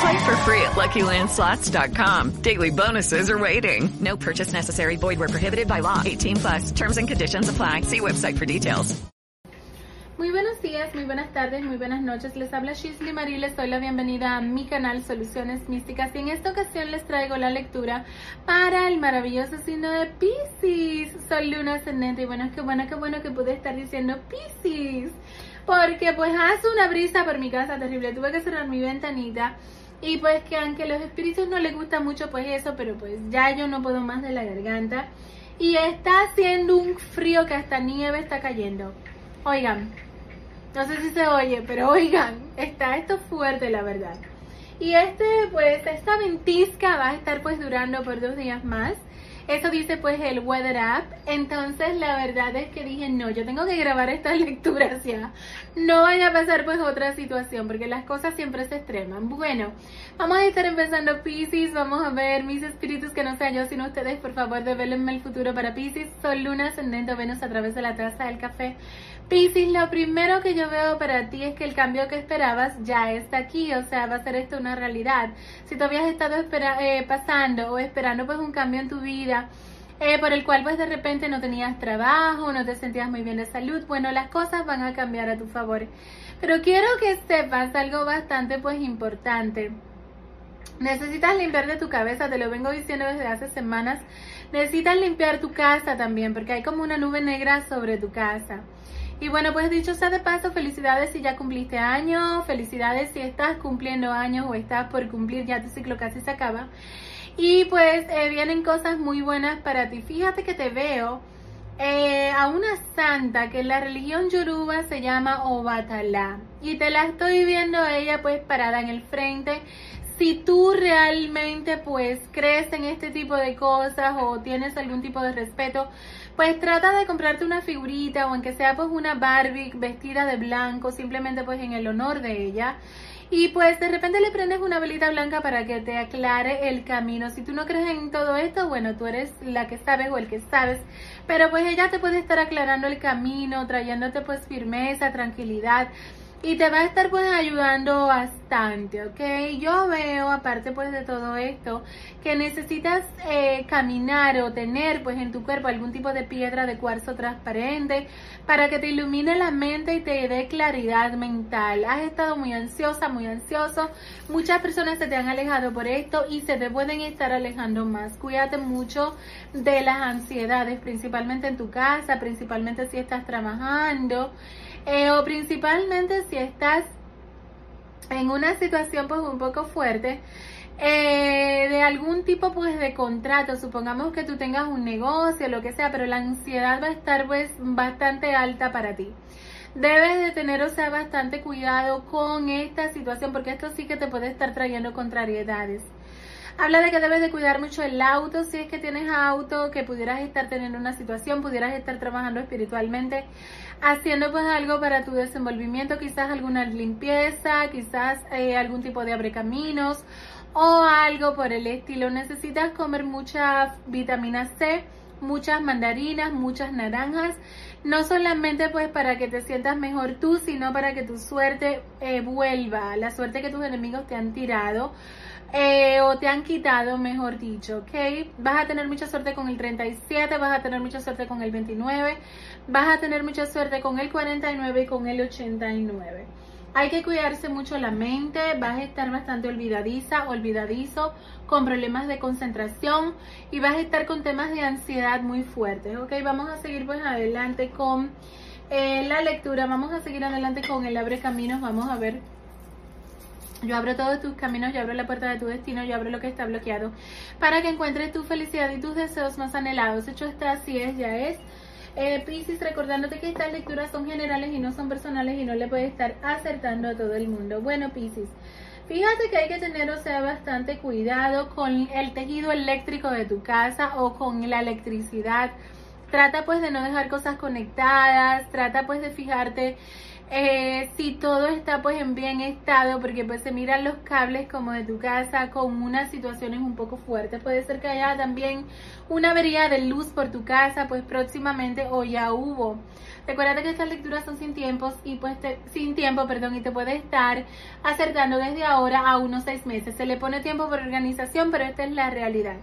Play for free at LuckyLandSlots.com. Daily bonuses are waiting. No purchase necessary. Void where prohibited by law. 18 plus. Terms and conditions apply. See website for details. Muy buenos días, muy buenas tardes, muy buenas noches. Les habla Shisley Marie, les doy la bienvenida a mi canal Soluciones Místicas y en esta ocasión les traigo la lectura para el maravilloso signo de Pisces. Soy Luna Ascendente y bueno, qué bueno, qué bueno que pude estar diciendo Pisces. Porque pues hace una brisa por mi casa terrible, tuve que cerrar mi ventanita y pues que aunque los espíritus no les gusta mucho pues eso, pero pues ya yo no puedo más de la garganta y está haciendo un frío que hasta nieve está cayendo. Oigan, no sé si se oye, pero oigan, está esto fuerte la verdad. Y este pues esta ventisca va a estar pues durando por dos días más. Eso dice pues el Weather App. Entonces la verdad es que dije, no, yo tengo que grabar estas lecturas ya. No vaya a pasar pues otra situación, porque las cosas siempre se extreman. Bueno, vamos a estar empezando Pisces, vamos a ver mis espíritus que no sea yo sino ustedes, por favor, develenme el futuro para Pisces. Sol, Luna, Ascendente, Venus a través de la taza del café. Pisces, lo primero que yo veo para ti es que el cambio que esperabas ya está aquí, o sea, va a ser esto una realidad. Si tú habías estado eh, pasando o esperando pues un cambio en tu vida, eh, por el cual pues de repente no tenías trabajo, no te sentías muy bien de salud, bueno, las cosas van a cambiar a tu favor. Pero quiero que sepas algo bastante pues importante. Necesitas limpiar de tu cabeza, te lo vengo diciendo desde hace semanas. Necesitas limpiar tu casa también, porque hay como una nube negra sobre tu casa. Y bueno, pues dicho sea de paso, felicidades si ya cumpliste años, felicidades si estás cumpliendo años o estás por cumplir, ya tu ciclo casi se acaba. Y pues eh, vienen cosas muy buenas para ti. Fíjate que te veo eh, a una santa que en la religión yoruba se llama Obatala. Y te la estoy viendo ella pues parada en el frente. Si tú realmente pues crees en este tipo de cosas o tienes algún tipo de respeto, pues trata de comprarte una figurita o aunque sea pues una Barbie vestida de blanco, simplemente pues en el honor de ella. Y pues de repente le prendes una velita blanca para que te aclare el camino. Si tú no crees en todo esto, bueno, tú eres la que sabes o el que sabes. Pero pues ella te puede estar aclarando el camino, trayéndote pues firmeza, tranquilidad y te va a estar pues ayudando bastante, ¿ok? Yo veo, aparte pues de todo esto, que necesitas eh, caminar o tener pues en tu cuerpo algún tipo de piedra de cuarzo transparente para que te ilumine la mente y te dé claridad mental. Has estado muy ansiosa, muy ansioso, muchas personas se te han alejado por esto y se te pueden estar alejando más. Cuídate mucho de las ansiedades, principalmente en tu casa, principalmente si estás trabajando. Eh, o principalmente si estás en una situación pues un poco fuerte eh, de algún tipo pues de contrato, supongamos que tú tengas un negocio, lo que sea, pero la ansiedad va a estar pues bastante alta para ti. Debes de tener, o sea, bastante cuidado con esta situación porque esto sí que te puede estar trayendo contrariedades. Habla de que debes de cuidar mucho el auto, si es que tienes auto, que pudieras estar teniendo una situación, pudieras estar trabajando espiritualmente, haciendo pues algo para tu desenvolvimiento, quizás alguna limpieza, quizás eh, algún tipo de abre caminos o algo por el estilo. Necesitas comer mucha vitamina C, muchas mandarinas, muchas naranjas, no solamente pues para que te sientas mejor tú, sino para que tu suerte eh, vuelva, la suerte que tus enemigos te han tirado eh, o te han quitado, mejor dicho, ¿ok? Vas a tener mucha suerte con el 37, vas a tener mucha suerte con el 29, vas a tener mucha suerte con el 49 y con el 89. Hay que cuidarse mucho la mente, vas a estar bastante olvidadiza, olvidadizo, con problemas de concentración y vas a estar con temas de ansiedad muy fuertes, ¿ok? Vamos a seguir pues adelante con eh, la lectura. Vamos a seguir adelante con el abre caminos. Vamos a ver. Yo abro todos tus caminos, yo abro la puerta de tu destino, yo abro lo que está bloqueado para que encuentres tu felicidad y tus deseos más anhelados. Hecho está, así es, ya es. Eh, recordándote que estas lecturas son generales y no son personales y no le puedes estar acertando a todo el mundo. Bueno, Pisces, fíjate que hay que tener, bastante cuidado con el tejido eléctrico de tu casa o con la electricidad. Trata pues de no dejar cosas conectadas, trata pues de fijarte eh, si todo está pues en bien estado, porque pues se miran los cables como de tu casa con unas situaciones un poco fuertes. Puede ser que haya también una avería de luz por tu casa, pues próximamente o ya hubo. Recuerda que estas lecturas son sin tiempos y pues sin tiempo, perdón, y te puede estar acertando desde ahora a unos seis meses. Se le pone tiempo por organización, pero esta es la realidad.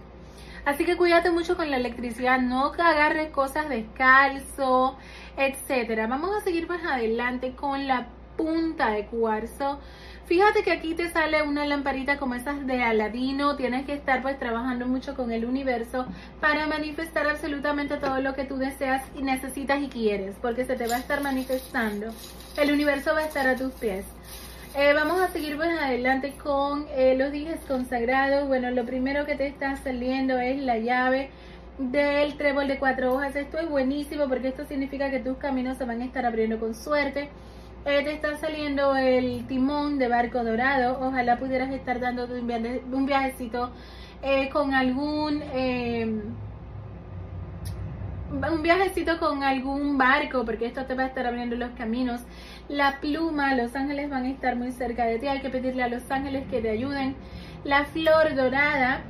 Así que cuídate mucho con la electricidad, no agarres cosas descalzo, etcétera. Vamos a seguir más adelante con la punta de cuarzo. Fíjate que aquí te sale una lamparita como esas de Aladino. Tienes que estar pues trabajando mucho con el universo para manifestar absolutamente todo lo que tú deseas y necesitas y quieres, porque se te va a estar manifestando. El universo va a estar a tus pies. Eh, vamos a seguir pues adelante con eh, los dijes consagrados. Bueno, lo primero que te está saliendo es la llave del trébol de cuatro hojas. Esto es buenísimo porque esto significa que tus caminos se van a estar abriendo con suerte. Eh, te está saliendo el timón de barco dorado. Ojalá pudieras estar dando un viajecito con algún un viajecito con algún barco, porque esto te va a estar abriendo los caminos. La pluma, los ángeles van a estar muy cerca de ti, hay que pedirle a los ángeles que te ayuden. La flor dorada,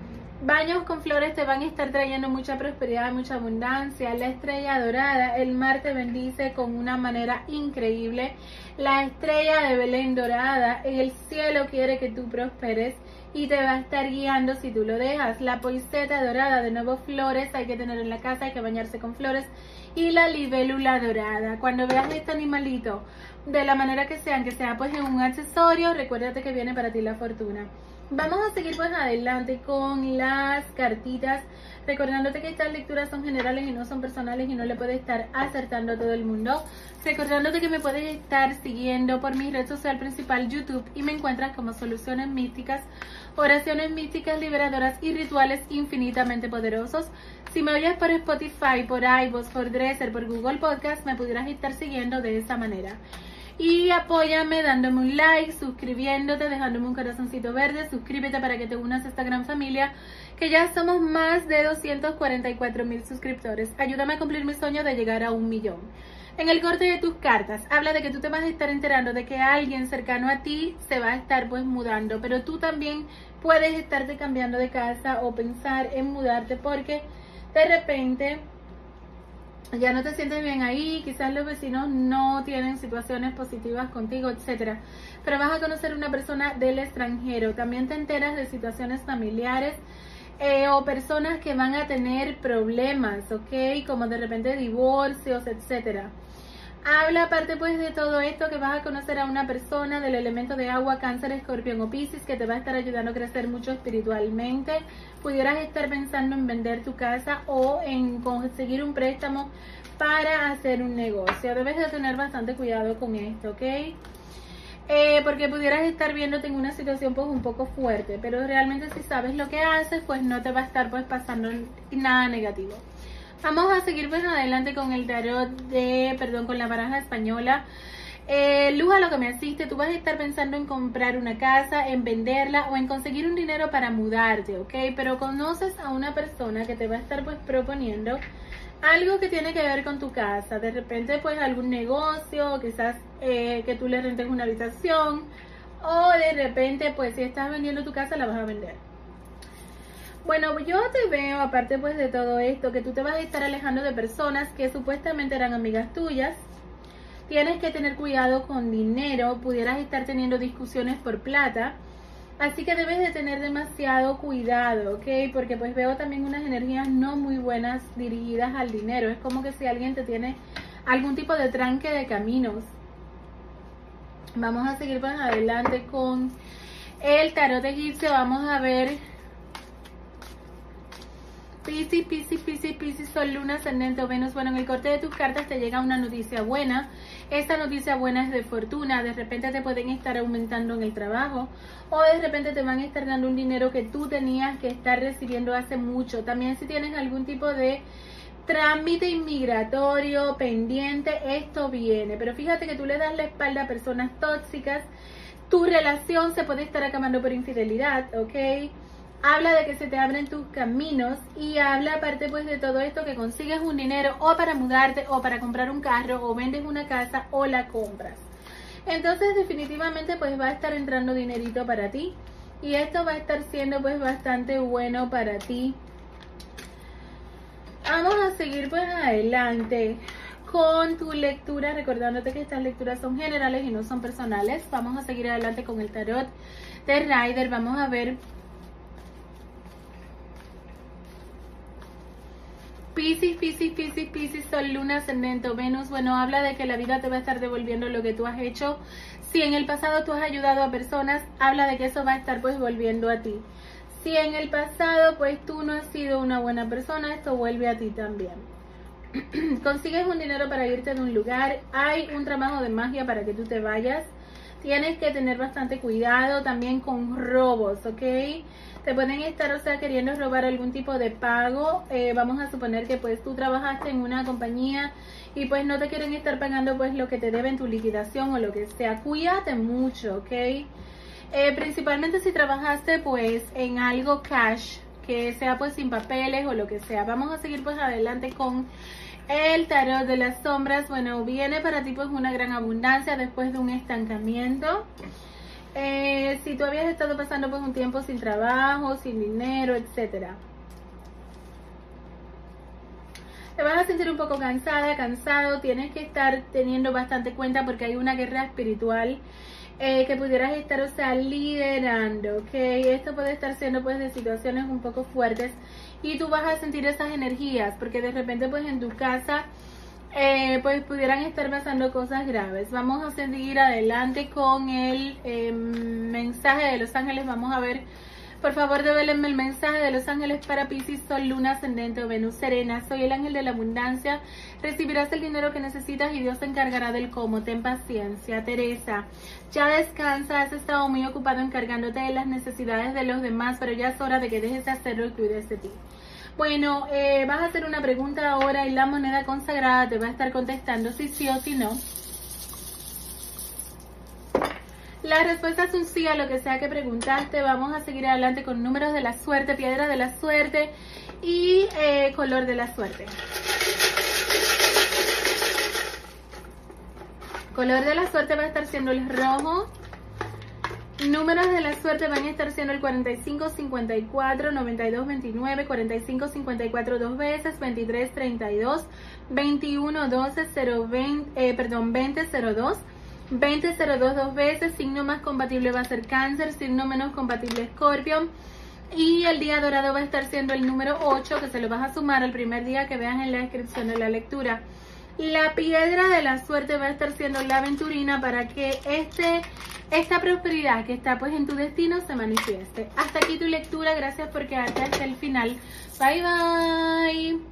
baños con flores te van a estar trayendo mucha prosperidad, mucha abundancia. La estrella dorada, el mar te bendice con una manera increíble. La estrella de Belén dorada, el cielo quiere que tú prosperes y te va a estar guiando si tú lo dejas. La poiseta dorada, de nuevo flores, hay que tener en la casa, hay que bañarse con flores. Y la libélula dorada. Cuando veas este animalito, de la manera que sea, que sea pues en un accesorio, recuérdate que viene para ti la fortuna. Vamos a seguir pues adelante con las cartitas, recordándote que estas lecturas son generales y no son personales y no le puede estar acertando a todo el mundo. Recordándote que me puedes estar siguiendo por mi red social principal YouTube y me encuentras como Soluciones Místicas oraciones místicas liberadoras y rituales infinitamente poderosos. Si me oyes por Spotify, por iVoox, por Dresser, por Google Podcast, me pudieras estar siguiendo de esa manera. Y apóyame dándome un like, suscribiéndote, dejándome un corazoncito verde, suscríbete para que te unas a esta gran familia, que ya somos más de 244 mil suscriptores. Ayúdame a cumplir mi sueño de llegar a un millón. En el corte de tus cartas habla de que tú te vas a estar enterando de que alguien cercano a ti se va a estar pues mudando, pero tú también puedes estarte cambiando de casa o pensar en mudarte porque de repente ya no te sientes bien ahí, quizás los vecinos no tienen situaciones positivas contigo, etcétera. Pero vas a conocer una persona del extranjero, también te enteras de situaciones familiares eh, o personas que van a tener problemas, ¿ok? Como de repente divorcios, etcétera. Habla aparte pues de todo esto que vas a conocer a una persona del elemento de agua, cáncer, escorpión o piscis que te va a estar ayudando a crecer mucho espiritualmente. Pudieras estar pensando en vender tu casa o en conseguir un préstamo para hacer un negocio. Debes de tener bastante cuidado con esto, ¿ok? Eh, porque pudieras estar viéndote en una situación pues un poco fuerte, pero realmente si sabes lo que haces, pues no te va a estar pues pasando nada negativo. Vamos a seguir pues adelante con el tarot de, perdón, con la baraja española. Eh, Luz, a lo que me asiste, tú vas a estar pensando en comprar una casa, en venderla o en conseguir un dinero para mudarte, ¿ok? Pero conoces a una persona que te va a estar pues proponiendo algo que tiene que ver con tu casa. De repente pues algún negocio, quizás eh, que tú le rentes una habitación o de repente pues si estás vendiendo tu casa la vas a vender. Bueno, yo te veo, aparte pues de todo esto, que tú te vas a estar alejando de personas que supuestamente eran amigas tuyas. Tienes que tener cuidado con dinero, pudieras estar teniendo discusiones por plata. Así que debes de tener demasiado cuidado, ¿ok? Porque pues veo también unas energías no muy buenas dirigidas al dinero. Es como que si alguien te tiene algún tipo de tranque de caminos. Vamos a seguir más adelante con el tarot egipcio. Vamos a ver Piscis, Piscis, Piscis, Piscis, Sol, Luna, Ascendente o Venus. Bueno, en el corte de tus cartas te llega una noticia buena. Esta noticia buena es de fortuna. De repente te pueden estar aumentando en el trabajo o de repente te van a estar dando un dinero que tú tenías que estar recibiendo hace mucho. También si tienes algún tipo de trámite inmigratorio pendiente, esto viene. Pero fíjate que tú le das la espalda a personas tóxicas. Tu relación se puede estar acabando por infidelidad, ¿ok? Habla de que se te abren tus caminos y habla aparte pues de todo esto que consigues un dinero o para mudarte o para comprar un carro o vendes una casa o la compras. Entonces definitivamente pues va a estar entrando dinerito para ti y esto va a estar siendo pues bastante bueno para ti. Vamos a seguir pues adelante con tu lectura, recordándote que estas lecturas son generales y no son personales. Vamos a seguir adelante con el tarot de Rider. Vamos a ver Piscis, Piscis, Piscis, Piscis, Sol, Luna, Ascendente Venus. Bueno, habla de que la vida te va a estar devolviendo lo que tú has hecho. Si en el pasado tú has ayudado a personas, habla de que eso va a estar pues volviendo a ti. Si en el pasado pues tú no has sido una buena persona, esto vuelve a ti también. Consigues un dinero para irte de un lugar, hay un trabajo de magia para que tú te vayas. Tienes que tener bastante cuidado también con robos, ¿ok? Te pueden estar, o sea, queriendo robar algún tipo de pago. Eh, vamos a suponer que pues tú trabajaste en una compañía y pues no te quieren estar pagando pues lo que te deben tu liquidación o lo que sea. Cuídate mucho, ¿ok? Eh, principalmente si trabajaste pues en algo cash, que sea pues sin papeles o lo que sea. Vamos a seguir pues adelante con el tarot de las sombras. Bueno, viene para ti pues una gran abundancia después de un estancamiento. Eh, si tú habías estado pasando por un tiempo sin trabajo, sin dinero, etcétera. Te vas a sentir un poco cansada, cansado, tienes que estar teniendo bastante cuenta porque hay una guerra espiritual eh, que pudieras estar, o sea, liderando, ¿ok? Esto puede estar siendo pues de situaciones un poco fuertes y tú vas a sentir esas energías porque de repente pues en tu casa eh, pues pudieran estar pasando cosas graves. Vamos a seguir adelante con el em, mensaje de los ángeles. Vamos a ver, por favor, develenme el mensaje de los ángeles para Pisces, Sol, Luna, Ascendente o Venus Serena. Soy el ángel de la abundancia. Recibirás el dinero que necesitas y Dios se encargará del cómo. Ten paciencia. Teresa, ya descansa. Has estado muy ocupado encargándote de las necesidades de los demás, pero ya es hora de que dejes de hacerlo y cuides de ti. Bueno, eh, vas a hacer una pregunta ahora y la moneda consagrada te va a estar contestando si sí o si no. La respuesta es un sí a lo que sea que preguntaste. Vamos a seguir adelante con números de la suerte, piedra de la suerte y eh, color de la suerte. Color de la suerte va a estar siendo el rojo, Números de la suerte van a estar siendo el 45, 54, 92, 29, 45, 54 dos veces, 23, 32, 21, 12, 0, 20, eh, perdón, 20, 02, 20, 02 dos veces, signo más compatible va a ser cáncer, signo menos compatible escorpio. Y el día dorado va a estar siendo el número 8, que se lo vas a sumar al primer día que veas en la descripción de la lectura. La piedra de la suerte va a estar siendo la aventurina para que este esta prosperidad que está pues en tu destino se manifieste. Hasta aquí tu lectura, gracias por quedarte hasta el final. Bye bye.